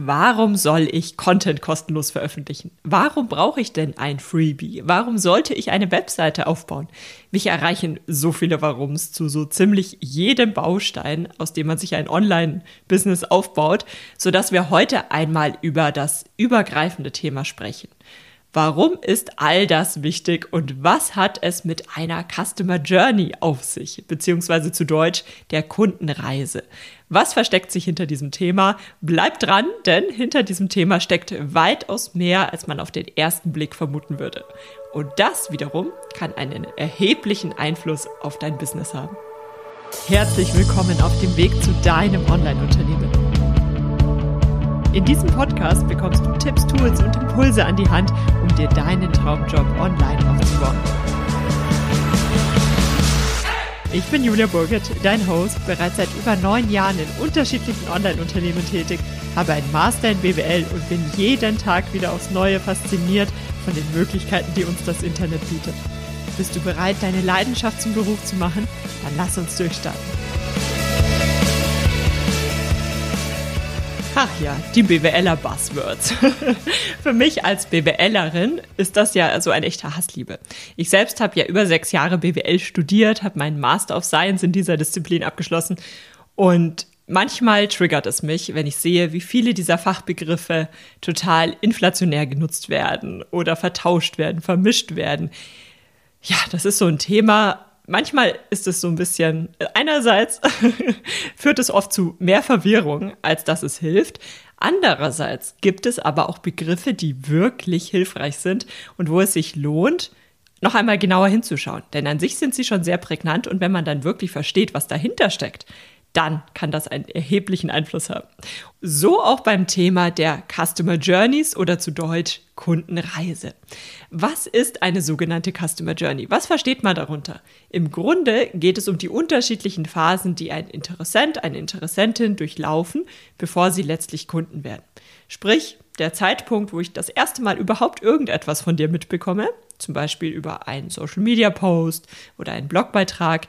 Warum soll ich Content kostenlos veröffentlichen? Warum brauche ich denn ein Freebie? Warum sollte ich eine Webseite aufbauen? Mich erreichen so viele Warums zu so ziemlich jedem Baustein, aus dem man sich ein Online-Business aufbaut, sodass wir heute einmal über das übergreifende Thema sprechen. Warum ist all das wichtig und was hat es mit einer Customer Journey auf sich, beziehungsweise zu Deutsch der Kundenreise? Was versteckt sich hinter diesem Thema? Bleibt dran, denn hinter diesem Thema steckt weitaus mehr, als man auf den ersten Blick vermuten würde. Und das wiederum kann einen erheblichen Einfluss auf dein Business haben. Herzlich willkommen auf dem Weg zu deinem Online-Unternehmen. In diesem Podcast bekommst du Tipps, Tools und Impulse an die Hand, um dir deinen Traumjob online aufzubauen. Ich bin Julia Burgert, dein Host, bereits seit über neun Jahren in unterschiedlichen Online-Unternehmen tätig, habe einen Master in BWL und bin jeden Tag wieder aufs Neue fasziniert von den Möglichkeiten, die uns das Internet bietet. Bist du bereit, deine Leidenschaft zum Beruf zu machen? Dann lass uns durchstarten. Ach ja, die BWLer Buzzwords. Für mich als BWLerin ist das ja so ein echter Hassliebe. Ich selbst habe ja über sechs Jahre BWL studiert, habe meinen Master of Science in dieser Disziplin abgeschlossen und manchmal triggert es mich, wenn ich sehe, wie viele dieser Fachbegriffe total inflationär genutzt werden oder vertauscht werden, vermischt werden. Ja, das ist so ein Thema, manchmal ist es so ein bisschen, einerseits führt es oft zu mehr Verwirrung, als dass es hilft. Andererseits gibt es aber auch Begriffe, die wirklich hilfreich sind und wo es sich lohnt, noch einmal genauer hinzuschauen. Denn an sich sind sie schon sehr prägnant und wenn man dann wirklich versteht, was dahinter steckt, dann kann das einen erheblichen Einfluss haben. So auch beim Thema der Customer Journeys oder zu Deutsch Kundenreise. Was ist eine sogenannte Customer Journey? Was versteht man darunter? Im Grunde geht es um die unterschiedlichen Phasen, die ein Interessent, eine Interessentin durchlaufen, bevor sie letztlich Kunden werden. Sprich, der Zeitpunkt, wo ich das erste Mal überhaupt irgendetwas von dir mitbekomme, zum Beispiel über einen Social Media Post oder einen Blogbeitrag,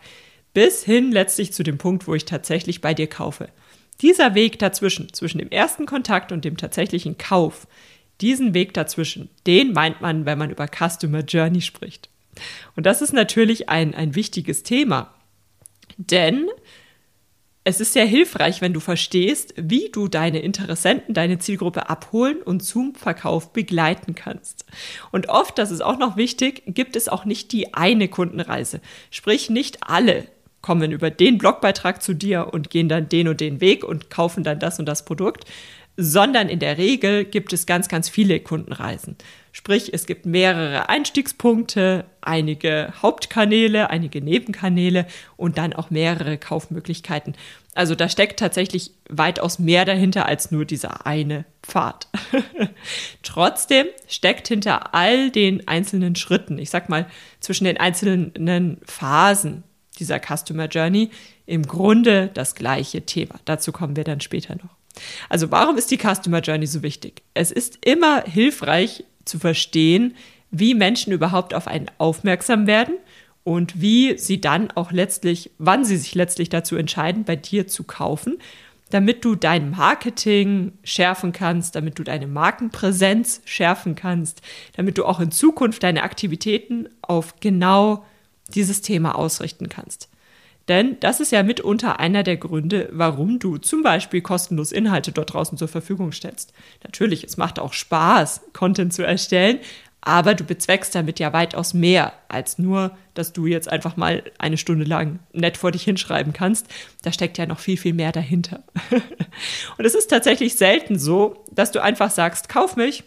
bis hin letztlich zu dem Punkt, wo ich tatsächlich bei dir kaufe. Dieser Weg dazwischen, zwischen dem ersten Kontakt und dem tatsächlichen Kauf, diesen Weg dazwischen, den meint man, wenn man über Customer Journey spricht. Und das ist natürlich ein, ein wichtiges Thema, denn es ist sehr hilfreich, wenn du verstehst, wie du deine Interessenten, deine Zielgruppe abholen und zum Verkauf begleiten kannst. Und oft, das ist auch noch wichtig, gibt es auch nicht die eine Kundenreise. Sprich, nicht alle kommen über den Blogbeitrag zu dir und gehen dann den und den Weg und kaufen dann das und das Produkt, sondern in der Regel gibt es ganz, ganz viele Kundenreisen. Sprich, es gibt mehrere Einstiegspunkte, einige Hauptkanäle, einige Nebenkanäle und dann auch mehrere Kaufmöglichkeiten. Also da steckt tatsächlich weitaus mehr dahinter als nur dieser eine Pfad. Trotzdem steckt hinter all den einzelnen Schritten, ich sag mal, zwischen den einzelnen Phasen dieser Customer Journey im Grunde das gleiche Thema. Dazu kommen wir dann später noch. Also warum ist die Customer Journey so wichtig? Es ist immer hilfreich zu verstehen, wie Menschen überhaupt auf einen aufmerksam werden und wie sie dann auch letztlich, wann sie sich letztlich dazu entscheiden, bei dir zu kaufen, damit du dein Marketing schärfen kannst, damit du deine Markenpräsenz schärfen kannst, damit du auch in Zukunft deine Aktivitäten auf genau dieses Thema ausrichten kannst. Denn das ist ja mitunter einer der Gründe, warum du zum Beispiel kostenlos Inhalte dort draußen zur Verfügung stellst. Natürlich, es macht auch Spaß, Content zu erstellen, aber du bezweckst damit ja weitaus mehr als nur, dass du jetzt einfach mal eine Stunde lang nett vor dich hinschreiben kannst. Da steckt ja noch viel, viel mehr dahinter. Und es ist tatsächlich selten so, dass du einfach sagst, kauf mich,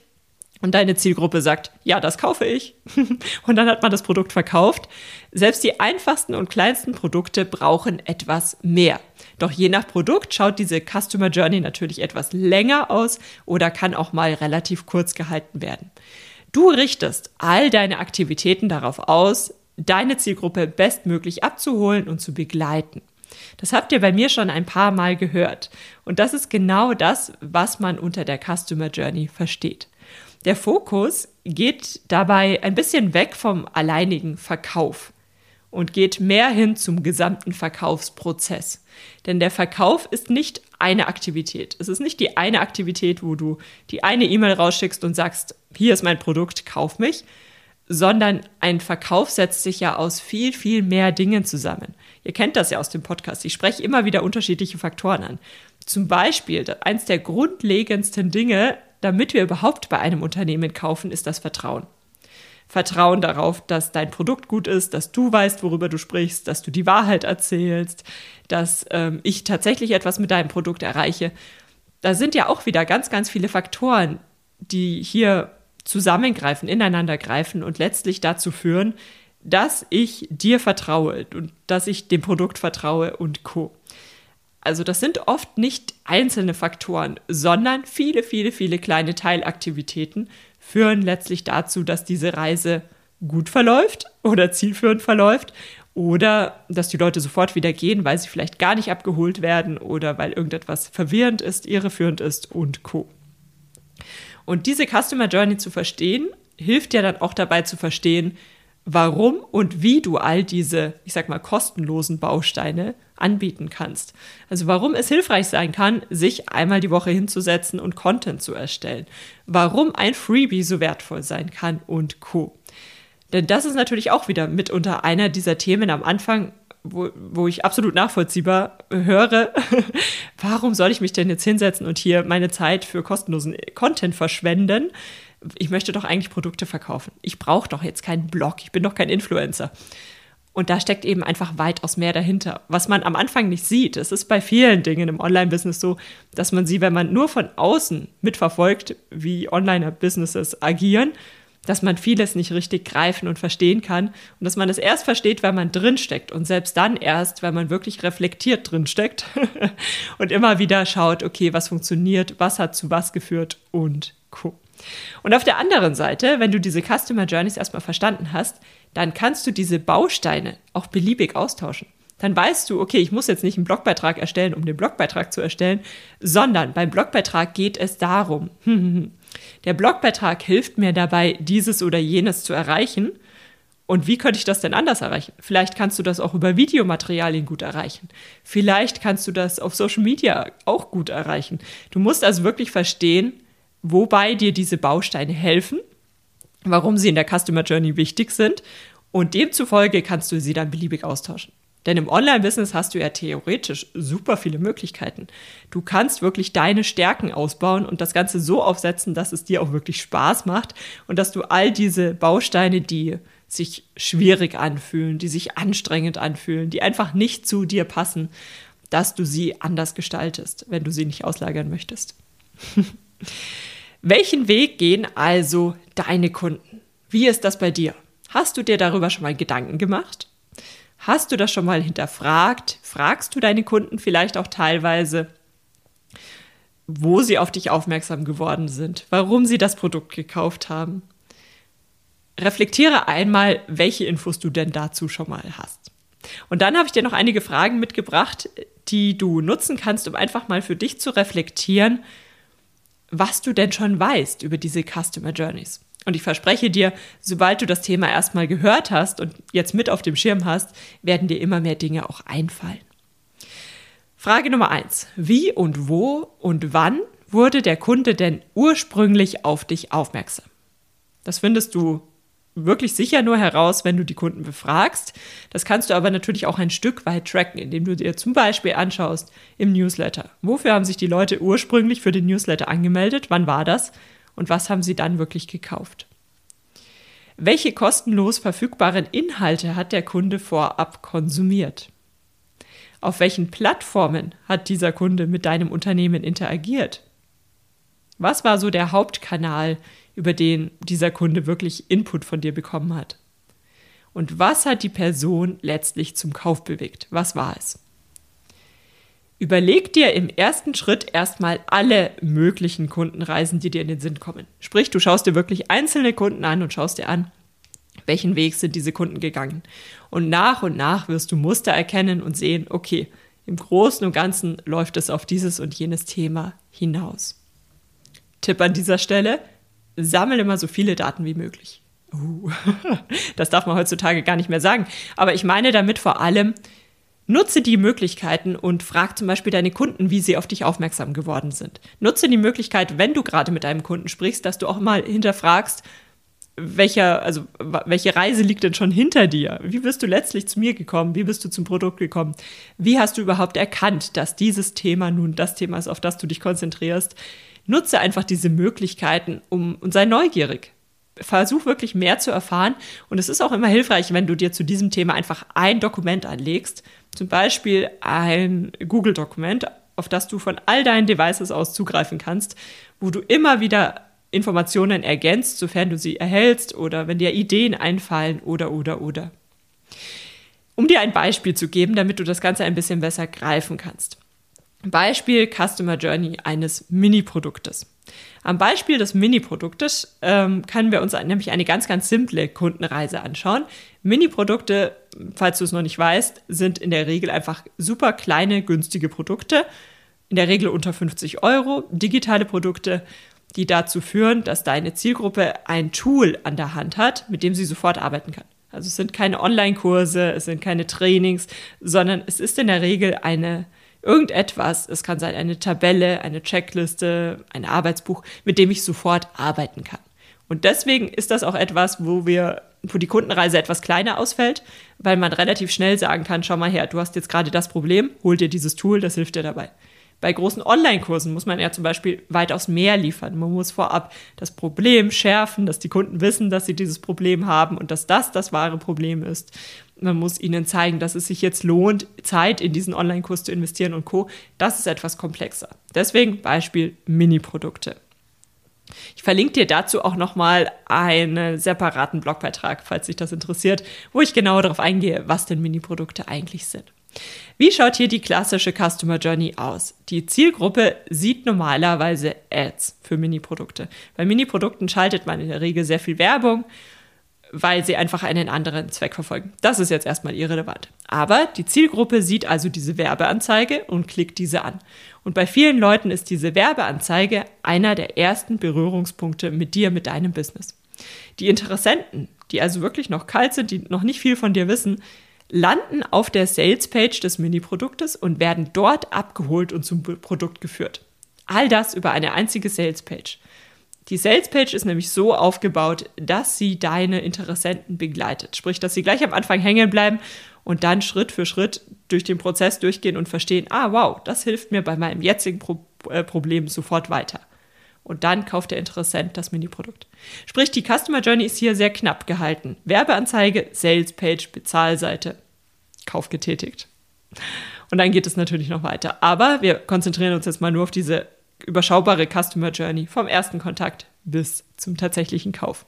und deine Zielgruppe sagt, ja, das kaufe ich. und dann hat man das Produkt verkauft. Selbst die einfachsten und kleinsten Produkte brauchen etwas mehr. Doch je nach Produkt schaut diese Customer Journey natürlich etwas länger aus oder kann auch mal relativ kurz gehalten werden. Du richtest all deine Aktivitäten darauf aus, deine Zielgruppe bestmöglich abzuholen und zu begleiten. Das habt ihr bei mir schon ein paar Mal gehört. Und das ist genau das, was man unter der Customer Journey versteht. Der Fokus geht dabei ein bisschen weg vom alleinigen Verkauf und geht mehr hin zum gesamten Verkaufsprozess. Denn der Verkauf ist nicht eine Aktivität. Es ist nicht die eine Aktivität, wo du die eine E-Mail rausschickst und sagst, hier ist mein Produkt, kauf mich, sondern ein Verkauf setzt sich ja aus viel, viel mehr Dingen zusammen. Ihr kennt das ja aus dem Podcast. Ich spreche immer wieder unterschiedliche Faktoren an. Zum Beispiel, eins der grundlegendsten Dinge, damit wir überhaupt bei einem Unternehmen kaufen, ist das Vertrauen. Vertrauen darauf, dass dein Produkt gut ist, dass du weißt, worüber du sprichst, dass du die Wahrheit erzählst, dass ähm, ich tatsächlich etwas mit deinem Produkt erreiche. Da sind ja auch wieder ganz, ganz viele Faktoren, die hier zusammengreifen, ineinander greifen und letztlich dazu führen, dass ich dir vertraue und dass ich dem Produkt vertraue und co. Also das sind oft nicht einzelne Faktoren, sondern viele, viele, viele kleine Teilaktivitäten führen letztlich dazu, dass diese Reise gut verläuft oder zielführend verläuft oder dass die Leute sofort wieder gehen, weil sie vielleicht gar nicht abgeholt werden oder weil irgendetwas verwirrend ist, irreführend ist und co. Und diese Customer Journey zu verstehen, hilft dir dann auch dabei zu verstehen, warum und wie du all diese, ich sag mal, kostenlosen Bausteine anbieten kannst. Also warum es hilfreich sein kann, sich einmal die Woche hinzusetzen und Content zu erstellen. Warum ein Freebie so wertvoll sein kann und Co. Denn das ist natürlich auch wieder mitunter einer dieser Themen am Anfang, wo, wo ich absolut nachvollziehbar höre, warum soll ich mich denn jetzt hinsetzen und hier meine Zeit für kostenlosen Content verschwenden? Ich möchte doch eigentlich Produkte verkaufen. Ich brauche doch jetzt keinen Blog, ich bin doch kein Influencer. Und da steckt eben einfach weitaus mehr dahinter, was man am Anfang nicht sieht. Es ist bei vielen Dingen im Online-Business so, dass man sie, wenn man nur von außen mitverfolgt, wie Online-Businesses agieren, dass man vieles nicht richtig greifen und verstehen kann und dass man es erst versteht, wenn man drinsteckt und selbst dann erst, wenn man wirklich reflektiert drinsteckt und immer wieder schaut, okay, was funktioniert, was hat zu was geführt und co. Und auf der anderen Seite, wenn du diese Customer Journeys erstmal verstanden hast, dann kannst du diese Bausteine auch beliebig austauschen. Dann weißt du, okay, ich muss jetzt nicht einen Blogbeitrag erstellen, um den Blogbeitrag zu erstellen, sondern beim Blogbeitrag geht es darum, Der Blogbeitrag hilft mir dabei, dieses oder jenes zu erreichen. Und wie könnte ich das denn anders erreichen? Vielleicht kannst du das auch über Videomaterialien gut erreichen. Vielleicht kannst du das auf Social Media auch gut erreichen. Du musst also wirklich verstehen, wobei dir diese Bausteine helfen, warum sie in der Customer Journey wichtig sind und demzufolge kannst du sie dann beliebig austauschen. Denn im Online-Business hast du ja theoretisch super viele Möglichkeiten. Du kannst wirklich deine Stärken ausbauen und das Ganze so aufsetzen, dass es dir auch wirklich Spaß macht und dass du all diese Bausteine, die sich schwierig anfühlen, die sich anstrengend anfühlen, die einfach nicht zu dir passen, dass du sie anders gestaltest, wenn du sie nicht auslagern möchtest. Welchen Weg gehen also deine Kunden? Wie ist das bei dir? Hast du dir darüber schon mal Gedanken gemacht? Hast du das schon mal hinterfragt? Fragst du deine Kunden vielleicht auch teilweise, wo sie auf dich aufmerksam geworden sind, warum sie das Produkt gekauft haben? Reflektiere einmal, welche Infos du denn dazu schon mal hast. Und dann habe ich dir noch einige Fragen mitgebracht, die du nutzen kannst, um einfach mal für dich zu reflektieren, was du denn schon weißt über diese Customer Journeys. Und ich verspreche dir, sobald du das Thema erstmal gehört hast und jetzt mit auf dem Schirm hast, werden dir immer mehr Dinge auch einfallen. Frage Nummer eins: Wie und wo und wann wurde der Kunde denn ursprünglich auf dich aufmerksam? Das findest du wirklich sicher nur heraus, wenn du die Kunden befragst. Das kannst du aber natürlich auch ein Stück weit tracken, indem du dir zum Beispiel anschaust im Newsletter. Wofür haben sich die Leute ursprünglich für den Newsletter angemeldet? Wann war das? und was haben sie dann wirklich gekauft. Welche kostenlos verfügbaren Inhalte hat der Kunde vorab konsumiert? Auf welchen Plattformen hat dieser Kunde mit deinem Unternehmen interagiert? Was war so der Hauptkanal, über den dieser Kunde wirklich Input von dir bekommen hat? Und was hat die Person letztlich zum Kauf bewegt? Was war es? Überleg dir im ersten Schritt erstmal alle möglichen Kundenreisen, die dir in den Sinn kommen. Sprich, du schaust dir wirklich einzelne Kunden an und schaust dir an, welchen Weg sind diese Kunden gegangen. Und nach und nach wirst du Muster erkennen und sehen, okay, im Großen und Ganzen läuft es auf dieses und jenes Thema hinaus. Tipp an dieser Stelle, sammle immer so viele Daten wie möglich. Uh, das darf man heutzutage gar nicht mehr sagen. Aber ich meine damit vor allem, Nutze die Möglichkeiten und frag zum Beispiel deine Kunden, wie sie auf dich aufmerksam geworden sind. Nutze die Möglichkeit, wenn du gerade mit einem Kunden sprichst, dass du auch mal hinterfragst, welcher, also welche Reise liegt denn schon hinter dir? Wie bist du letztlich zu mir gekommen? Wie bist du zum Produkt gekommen? Wie hast du überhaupt erkannt, dass dieses Thema nun das Thema ist, auf das du dich konzentrierst? Nutze einfach diese Möglichkeiten um, und sei neugierig. Versuch wirklich mehr zu erfahren. Und es ist auch immer hilfreich, wenn du dir zu diesem Thema einfach ein Dokument anlegst. Zum Beispiel ein Google-Dokument, auf das du von all deinen Devices aus zugreifen kannst, wo du immer wieder Informationen ergänzt, sofern du sie erhältst oder wenn dir Ideen einfallen oder oder oder. Um dir ein Beispiel zu geben, damit du das Ganze ein bisschen besser greifen kannst. Beispiel Customer Journey eines Mini-Produktes. Am Beispiel des Mini-Produktes ähm, können wir uns nämlich eine ganz, ganz simple Kundenreise anschauen. Mini-Produkte, falls du es noch nicht weißt, sind in der Regel einfach super kleine, günstige Produkte. In der Regel unter 50 Euro. Digitale Produkte die dazu führen, dass deine Zielgruppe ein Tool an der Hand hat, mit dem sie sofort arbeiten kann. Also es sind keine Online-Kurse, es sind keine Trainings, sondern es ist in der Regel eine irgendetwas. Es kann sein eine Tabelle, eine Checkliste, ein Arbeitsbuch, mit dem ich sofort arbeiten kann. Und deswegen ist das auch etwas, wo wir, wo die Kundenreise etwas kleiner ausfällt, weil man relativ schnell sagen kann, schau mal her, du hast jetzt gerade das Problem, hol dir dieses Tool, das hilft dir dabei. Bei großen Online-Kursen muss man ja zum Beispiel weitaus mehr liefern. Man muss vorab das Problem schärfen, dass die Kunden wissen, dass sie dieses Problem haben und dass das das wahre Problem ist. Man muss ihnen zeigen, dass es sich jetzt lohnt, Zeit in diesen Online-Kurs zu investieren und Co. Das ist etwas komplexer. Deswegen Beispiel Mini-Produkte. Ich verlinke dir dazu auch nochmal einen separaten Blogbeitrag, falls dich das interessiert, wo ich genauer darauf eingehe, was denn Mini-Produkte eigentlich sind. Wie schaut hier die klassische Customer Journey aus? Die Zielgruppe sieht normalerweise Ads für Mini-Produkte. Bei Mini-Produkten schaltet man in der Regel sehr viel Werbung, weil sie einfach einen anderen Zweck verfolgen. Das ist jetzt erstmal irrelevant. Aber die Zielgruppe sieht also diese Werbeanzeige und klickt diese an. Und bei vielen Leuten ist diese Werbeanzeige einer der ersten Berührungspunkte mit dir, mit deinem Business. Die Interessenten, die also wirklich noch kalt sind, die noch nicht viel von dir wissen, landen auf der Sales-Page des Mini-Produktes und werden dort abgeholt und zum Produkt geführt. All das über eine einzige Sales-Page. Die Sales-Page ist nämlich so aufgebaut, dass sie deine Interessenten begleitet. Sprich, dass sie gleich am Anfang hängen bleiben und dann Schritt für Schritt durch den Prozess durchgehen und verstehen, ah wow, das hilft mir bei meinem jetzigen Pro äh, Problem sofort weiter. Und dann kauft der Interessent das Mini-Produkt. Sprich, die Customer Journey ist hier sehr knapp gehalten. Werbeanzeige, Sales-Page, Bezahlseite. Kauf getätigt. Und dann geht es natürlich noch weiter. Aber wir konzentrieren uns jetzt mal nur auf diese überschaubare Customer Journey vom ersten Kontakt bis zum tatsächlichen Kauf.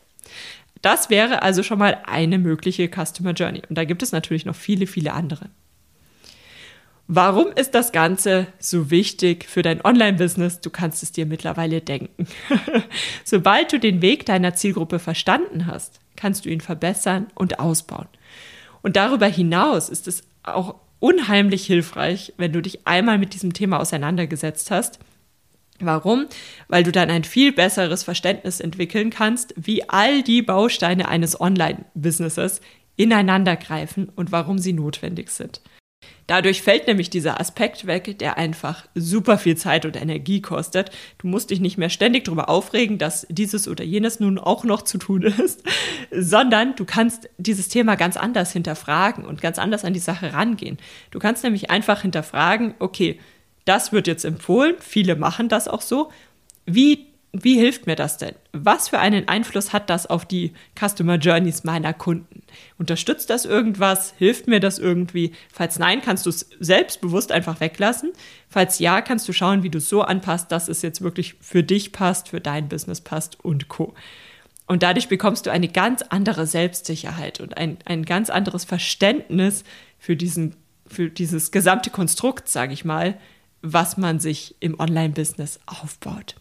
Das wäre also schon mal eine mögliche Customer Journey. Und da gibt es natürlich noch viele, viele andere. Warum ist das Ganze so wichtig für dein Online-Business? Du kannst es dir mittlerweile denken. Sobald du den Weg deiner Zielgruppe verstanden hast, kannst du ihn verbessern und ausbauen. Und darüber hinaus ist es auch unheimlich hilfreich, wenn du dich einmal mit diesem Thema auseinandergesetzt hast. Warum? Weil du dann ein viel besseres Verständnis entwickeln kannst, wie all die Bausteine eines Online-Businesses ineinander greifen und warum sie notwendig sind. Dadurch fällt nämlich dieser Aspekt weg, der einfach super viel Zeit und Energie kostet. Du musst dich nicht mehr ständig darüber aufregen, dass dieses oder jenes nun auch noch zu tun ist, sondern du kannst dieses Thema ganz anders hinterfragen und ganz anders an die Sache rangehen. Du kannst nämlich einfach hinterfragen, okay, das wird jetzt empfohlen, viele machen das auch so. Wie wie hilft mir das denn? Was für einen Einfluss hat das auf die Customer Journeys meiner Kunden? Unterstützt das irgendwas? Hilft mir das irgendwie? Falls nein, kannst du es selbstbewusst einfach weglassen. Falls ja, kannst du schauen, wie du es so anpasst, dass es jetzt wirklich für dich passt, für dein Business passt und co. Und dadurch bekommst du eine ganz andere Selbstsicherheit und ein, ein ganz anderes Verständnis für, diesen, für dieses gesamte Konstrukt, sage ich mal, was man sich im Online-Business aufbaut.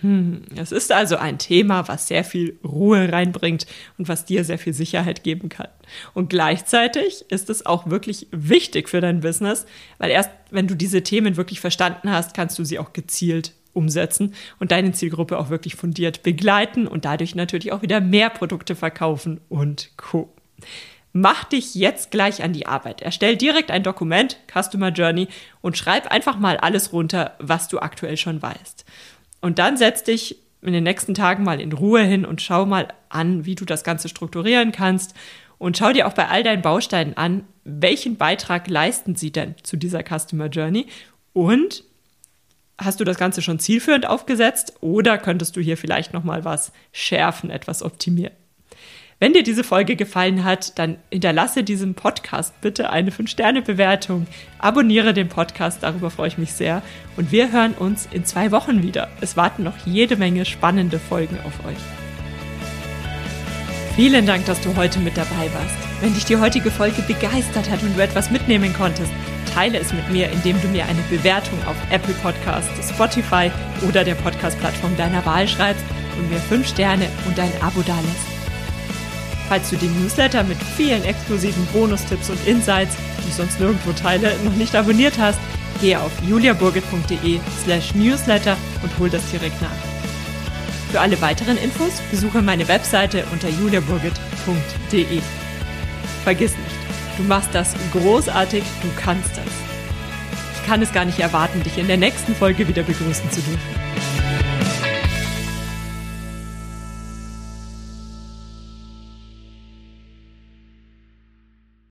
Hm, es ist also ein Thema, was sehr viel Ruhe reinbringt und was dir sehr viel Sicherheit geben kann. Und gleichzeitig ist es auch wirklich wichtig für dein Business, weil erst wenn du diese Themen wirklich verstanden hast, kannst du sie auch gezielt umsetzen und deine Zielgruppe auch wirklich fundiert begleiten und dadurch natürlich auch wieder mehr Produkte verkaufen und Co. Mach dich jetzt gleich an die Arbeit. Erstell direkt ein Dokument, Customer Journey, und schreib einfach mal alles runter, was du aktuell schon weißt. Und dann setz dich in den nächsten Tagen mal in Ruhe hin und schau mal an, wie du das Ganze strukturieren kannst. Und schau dir auch bei all deinen Bausteinen an, welchen Beitrag leisten sie denn zu dieser Customer Journey und hast du das Ganze schon zielführend aufgesetzt oder könntest du hier vielleicht noch mal was schärfen, etwas optimieren? Wenn dir diese Folge gefallen hat, dann hinterlasse diesem Podcast bitte eine 5-Sterne-Bewertung. Abonniere den Podcast, darüber freue ich mich sehr. Und wir hören uns in zwei Wochen wieder. Es warten noch jede Menge spannende Folgen auf euch. Vielen Dank, dass du heute mit dabei warst. Wenn dich die heutige Folge begeistert hat und du etwas mitnehmen konntest, teile es mit mir, indem du mir eine Bewertung auf Apple Podcasts, Spotify oder der Podcast-Plattform deiner Wahl schreibst und mir 5 Sterne und ein Abo dalässt. Falls du den Newsletter mit vielen exklusiven Bonustipps und Insights, die ich sonst nirgendwo teile, noch nicht abonniert hast, gehe auf juliaburgit.de slash newsletter und hol das direkt nach. Für alle weiteren Infos besuche meine Webseite unter juliaburgit.de. Vergiss nicht, du machst das großartig, du kannst das. Ich kann es gar nicht erwarten, dich in der nächsten Folge wieder begrüßen zu dürfen.